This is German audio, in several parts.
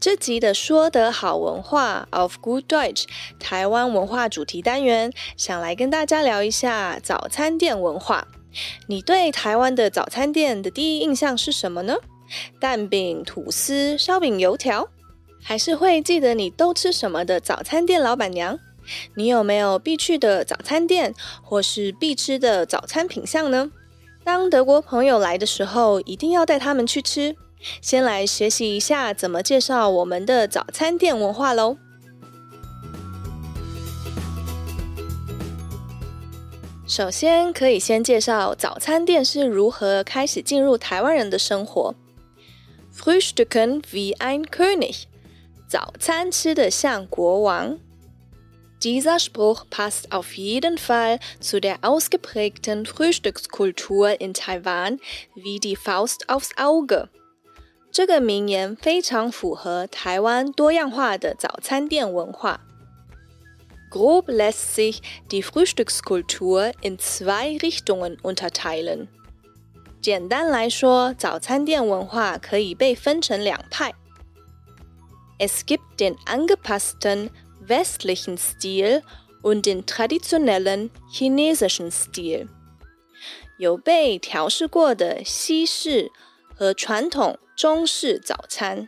这集的说得好文化 of Good Deutsch 台湾文化主题单元，想来跟大家聊一下早餐店文化。你对台湾的早餐店的第一印象是什么呢？蛋饼、吐司、烧饼、油条？还是会记得你都吃什么的早餐店老板娘？你有没有必去的早餐店，或是必吃的早餐品相呢？当德国朋友来的时候，一定要带他们去吃。先来学习一下怎么介绍我们的早餐店文化喽。首先，可以先介绍早餐店是如何开始进入台湾人的生活。Frühstücken wie ein König。早餐吃得像国王。Dieser Spruch passt auf jeden Fall zu der ausgeprägten Frühstückskultur in Taiwan wie die Faust aufs Auge。这个名言非常符合台湾多样化的早餐店文化。Grob lässt sich die Frühstückskultur in zwei Richtungen unterteilen。简单来说，早餐店文化可以被分成两派。Es gibt den angepassten westlichen Stil und den traditionellen chinesischen Stil. 有被调试过的西式 和传统中式早餐。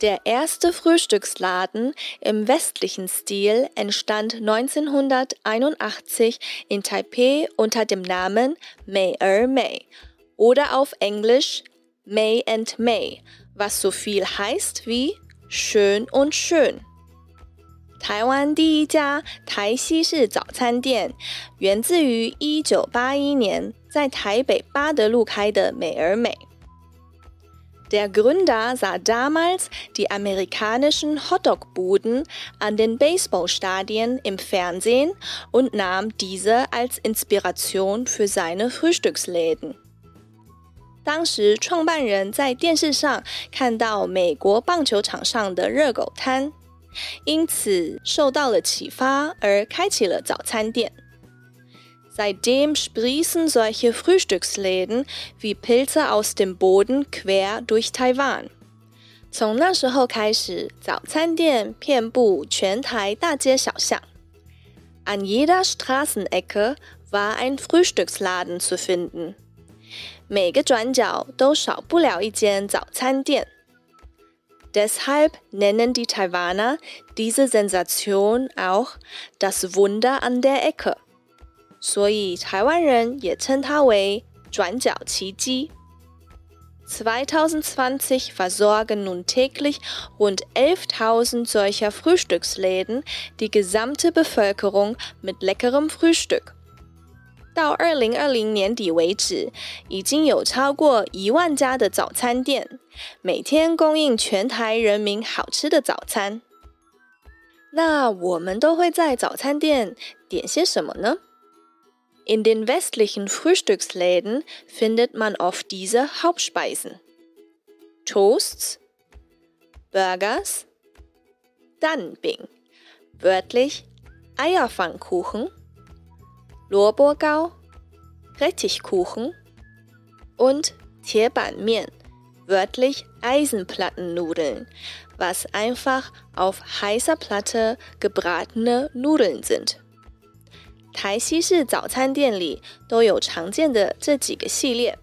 Der erste Frühstücksladen im westlichen Stil entstand 1981 in Taipei unter dem Namen Mei Er Mei oder auf Englisch May and May was so viel heißt wie schön und schön。台湾第一家台西式早餐店源自于一九八一年 在台北八德路开的美而美。Der Gründer sah damals die amerikanischen Hotdog-Buden an den Baseballstadien im Fernsehen und nahm diese als Inspiration für seine Frühstücksläden. 当时创办人在电视上看到美国棒球场上的热狗摊，因此受到了启发，而开启了早餐店。 Seitdem sprießen solche Frühstücksläden wie Pilze aus dem Boden quer durch Taiwan。从那时候开始，早餐店遍布全台大街小巷。An jeder Straßenecke war ein Frühstücksladen zu finden。每个转角都少不了一间早餐店。Deshalb nennen die Taiwaner diese Sensation auch das Wunder an der Ecke。 所以台湾人也称它为转角奇迹。2020 versorgen nun täglich rund 11.000 solcher Frühstücksläden die gesamte Bevölkerung mit leckerem Frühstück. 到二零二零年底为止，已经有超过一万家的早餐店，每天供应全台人民好吃的早餐。那我们都会在早餐店点些什么呢 In den westlichen Frühstücksläden findet man oft diese Hauptspeisen. Toasts, Burgers, Danbing, wörtlich Eierfangkuchen, Lorburgau, Rettichkuchen und Tierbanmien, wörtlich Eisenplattennudeln, was einfach auf heißer Platte gebratene Nudeln sind. 台西式早餐店里都有常见的这几个系列：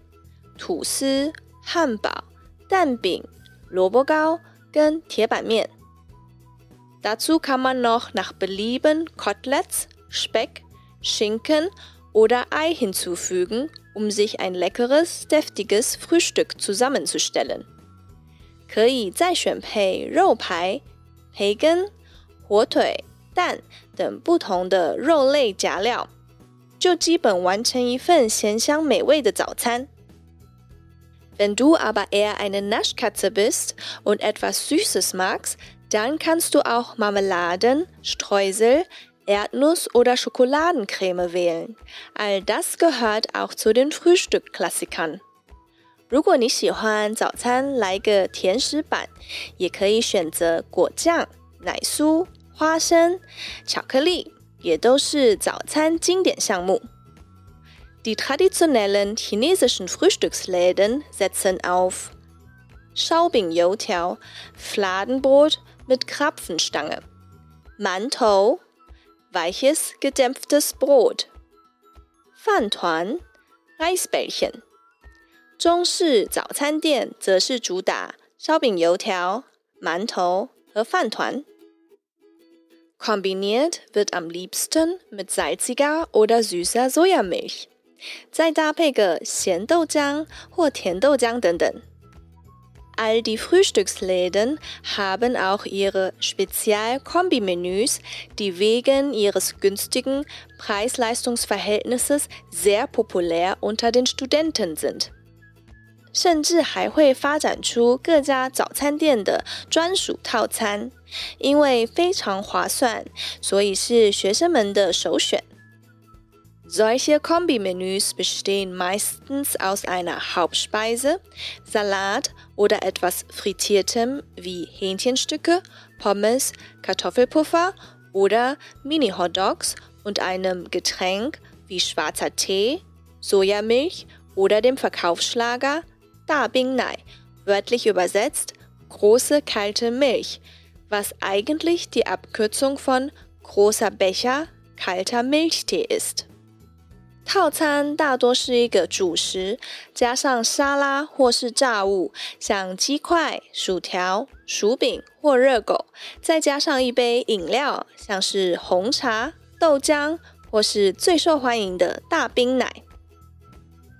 吐司、汉堡、蛋饼、萝卜糕跟铁板面。Dazu kann man noch nach Belieben Koteletts, Speck Schinken oder Ei hinzufügen, um sich ein leckeres, deftiges Frühstück zusammenzustellen. 可以再选配肉排、培根、火腿、蛋 等不同的肉类夹料，就基本完成一份咸香美味的早餐。 Wenn du aber eher eine Naschkatze bist und etwas Süßes magst, dann kannst du auch Marmeladen, Streusel, Erdnuss- oder Schokoladencreme wählen. All das gehört auch zu den Frühstückklassikern. 如果你喜欢早餐来个甜食版，也可以选择果酱、奶酥、 花生、巧克力，也都是早餐经典项目。Die traditionellen chinesischen Frühstücksläden setzen auf Schaubing- 油条, Fladenbrot mit Krapfenstange, Mantou, weiches gedämpftes Brot, Fantuan, Reisbällchen. 中式早餐店则是主打烧饼、油条、馒头和饭团。Kombiniert wird am liebsten mit salziger oder süßer Sojamilch，再搭配个咸豆浆或甜豆浆等等。All die Frühstücksläden haben auch ihre Spezial-Kombi-Menüs, die wegen ihres günstigen Preis-Leistungs-Verhältnisses sehr populär unter den Studenten sind. 甚至还会发展出各家早餐店的专属套餐，因为非常划算，所以是学生们的首选。Solche Kombimenüs bestehen meistens aus einer Hauptspeise, Salat oder etwas Frittiertem wie Hähnchenstücke, Pommes, Kartoffelpuffer oder Mini-Hotdogs und einem Getränk wie schwarzer Tee, Sojamilch oder dem Verkaufsschlager 大冰奶, wörtlich übersetzt große kalte Milch, was eigentlich die Abkürzung von großer Becher kalter Milchtee ist. 套餐大多是一个主食，加上沙拉或是炸物，像鸡块、薯条、薯饼或热狗，再加上一杯饮料，像是红茶、豆浆或是最受欢迎的大冰奶。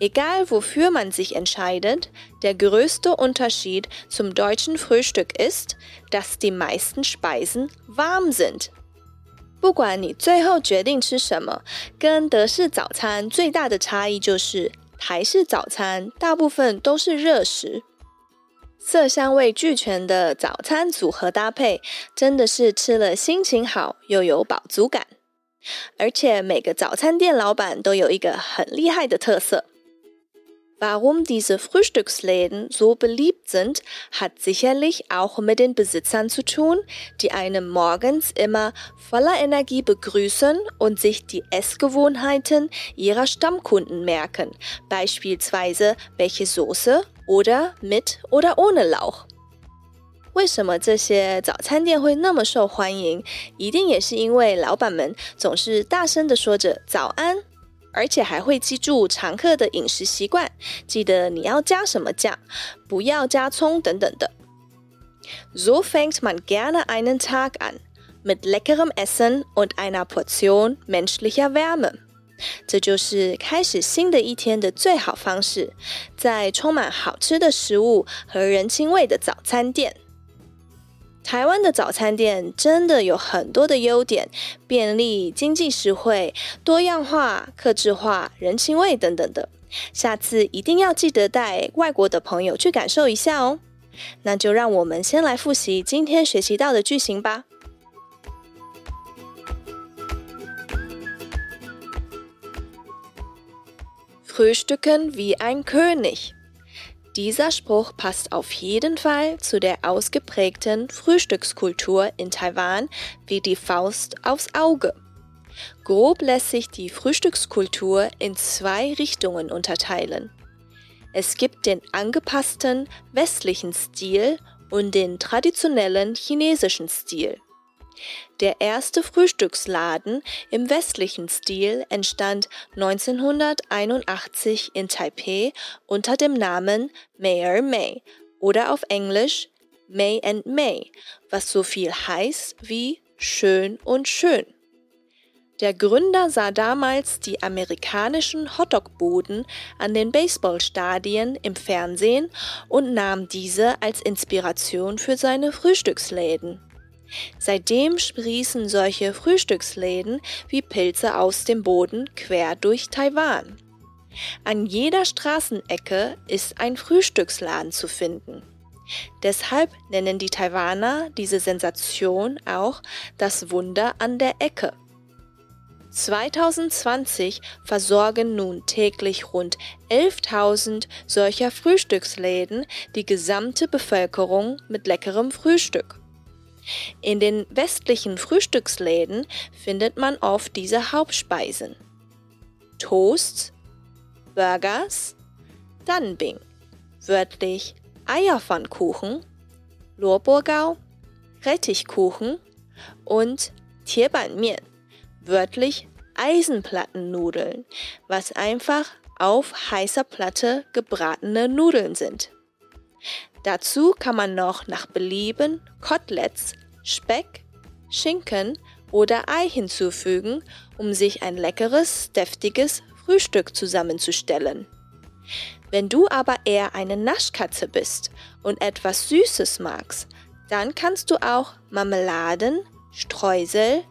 Egal wofür man sich entscheidet, der größte Unterschied zum deutschen Frühstück ist, dass die meisten Speisen warm sind. 不管你最后决定吃什么，跟德式早餐最大的差异就是台式早餐大部分都是热食。色香味俱全的早餐组合搭配，真的是吃了心情好又有饱足感。而且每个早餐店老板都有一个很厉害的特色。Warum diese Frühstücksläden so beliebt sind, hat sicherlich auch mit den Besitzern zu tun, die einem morgens immer voller Energie begrüßen und sich die Essgewohnheiten ihrer Stammkunden merken, beispielsweise welche Soße oder mit oder ohne Lauch. 为什么这些早餐店会那么受欢迎？一定也是因为老板们总是大声的说着“早安” 而且还会记住常客的饮食习惯，记得你要加什么酱，不要加葱等等的。So fängt man gerne einen Tag an mit leckerem Essen und einer Portion menschlicher Wärme。这就是开始新的一天的最好方式，在充满好吃的食物和人情味的早餐店。台湾的早餐店真的有很多的优点，便利、经济实惠、多样化、客制化、人情味等等的。下次一定要记得带外国的朋友去感受一下哦。那就让我们先来复习今天学习到的句型吧。Frühstücken wie ein König。Dieser Spruch passt auf jeden Fall zu der ausgeprägten Frühstückskultur in Taiwan wie die Faust aufs Auge. Grob lässt sich die Frühstückskultur in zwei Richtungen unterteilen. Es gibt den angepassten westlichen Stil und den traditionellen chinesischen Stil. Der erste Frühstücksladen im westlichen Stil entstand 1981 in Taipeh unter dem Namen Mayor May oder auf Englisch May and May, was so viel heißt wie schön und schön. Der Gründer sah damals die amerikanischen Hotdog-Buden an den Baseballstadien im Fernsehen und nahm diese als Inspiration für seine Frühstücksläden. Seitdem sprießen solche Frühstücksläden wie Pilze aus dem Boden quer durch Taiwan. An jeder Straßenecke ist ein Frühstücksladen zu finden. Deshalb nennen die Taiwaner diese Sensation auch das Wunder an der Ecke. 2020 versorgen nun täglich rund 11.000 solcher Frühstücksläden die gesamte Bevölkerung mit leckerem Frühstück. In den westlichen Frühstücksläden findet man oft diese Hauptspeisen. Toasts, Burgers, Danbing, wörtlich Eierpfannkuchen, Lorburgau, Rettichkuchen und Tierbanmian, wörtlich Eisenplattennudeln, was einfach auf heißer Platte gebratene Nudeln sind. Dazu kann man noch nach Belieben Koteletts, Speck, Schinken oder Ei hinzufügen, um sich ein leckeres, deftiges Frühstück zusammenzustellen. Wenn du aber eher eine Naschkatze bist und etwas Süßes magst, dann kannst du auch Marmeladen, Streusel,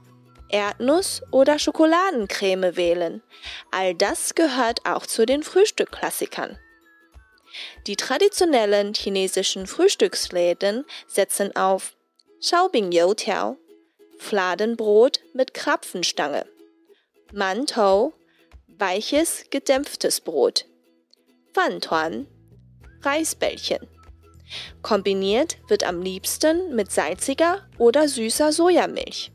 Erdnuss oder Schokoladencreme wählen. All das gehört auch zu den Frühstückklassikern. Die traditionellen chinesischen Frühstücksläden setzen auf Shaobing Youtiao, Fladenbrot mit Krapfenstange, Mantou, weiches gedämpftes Brot, Fantuan, Reisbällchen. Kombiniert wird am liebsten mit salziger oder süßer Sojamilch.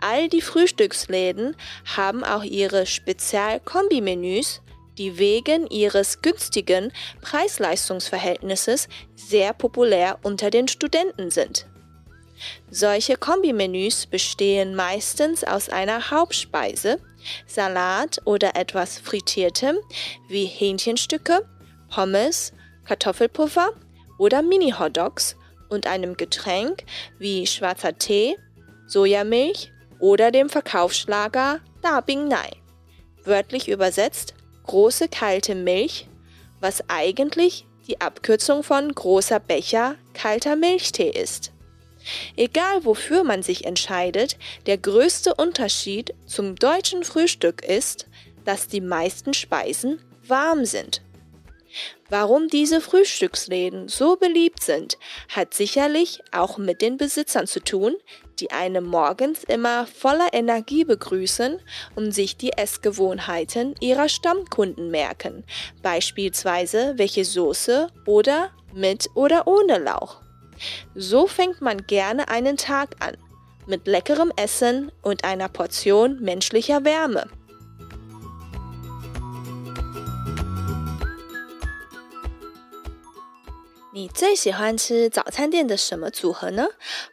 All die Frühstücksläden haben auch ihre Spezial-Kombimenüs, die wegen ihres günstigen Preis-Leistungs-Verhältnisses sehr populär unter den Studenten sind. Solche Kombimenüs bestehen meistens aus einer Hauptspeise, Salat oder etwas Frittiertem wie Hähnchenstücke, Pommes, Kartoffelpuffer oder Mini-Hotdogs und einem Getränk wie schwarzer Tee, Sojamilch oder dem Verkaufsschlager Da Bing Nai. Wörtlich übersetzt große kalte Milch, was eigentlich die Abkürzung von großer Becher kalter Milchtee ist. Egal wofür man sich entscheidet, der größte Unterschied zum deutschen Frühstück ist, dass die meisten Speisen warm sind. Warum diese Frühstücksläden so beliebt sind, hat sicherlich auch mit den Besitzern zu tun, die einen morgens immer voller Energie begrüßen und sich die Essgewohnheiten ihrer Stammkunden merken, beispielsweise welche Soße oder mit oder ohne Lauch. So fängt man gerne einen Tag an, mit leckerem Essen und einer Portion menschlicher Wärme. 你最喜欢吃早餐店的什么组合呢？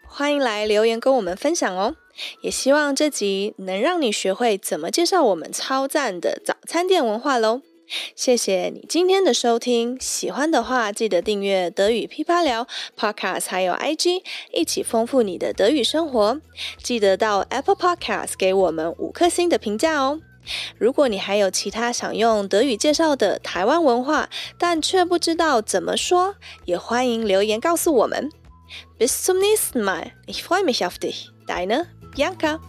欢迎来留言跟我们分享哦！也希望这集能让你学会怎么介绍我们超赞的早餐店文化喽！谢谢你今天的收听，喜欢的话记得订阅德语噼啪聊 Podcast，还有 IG，一起丰富你的德语生活。记得到 Apple Podcast 给我们五颗星的评价哦。如果你还有其他想用德语介绍的台湾文化，但却不知道怎么说，也欢迎留言告诉我们。Bis zum nächsten Mal. Ich freue mich auf dich. Deine Bianca.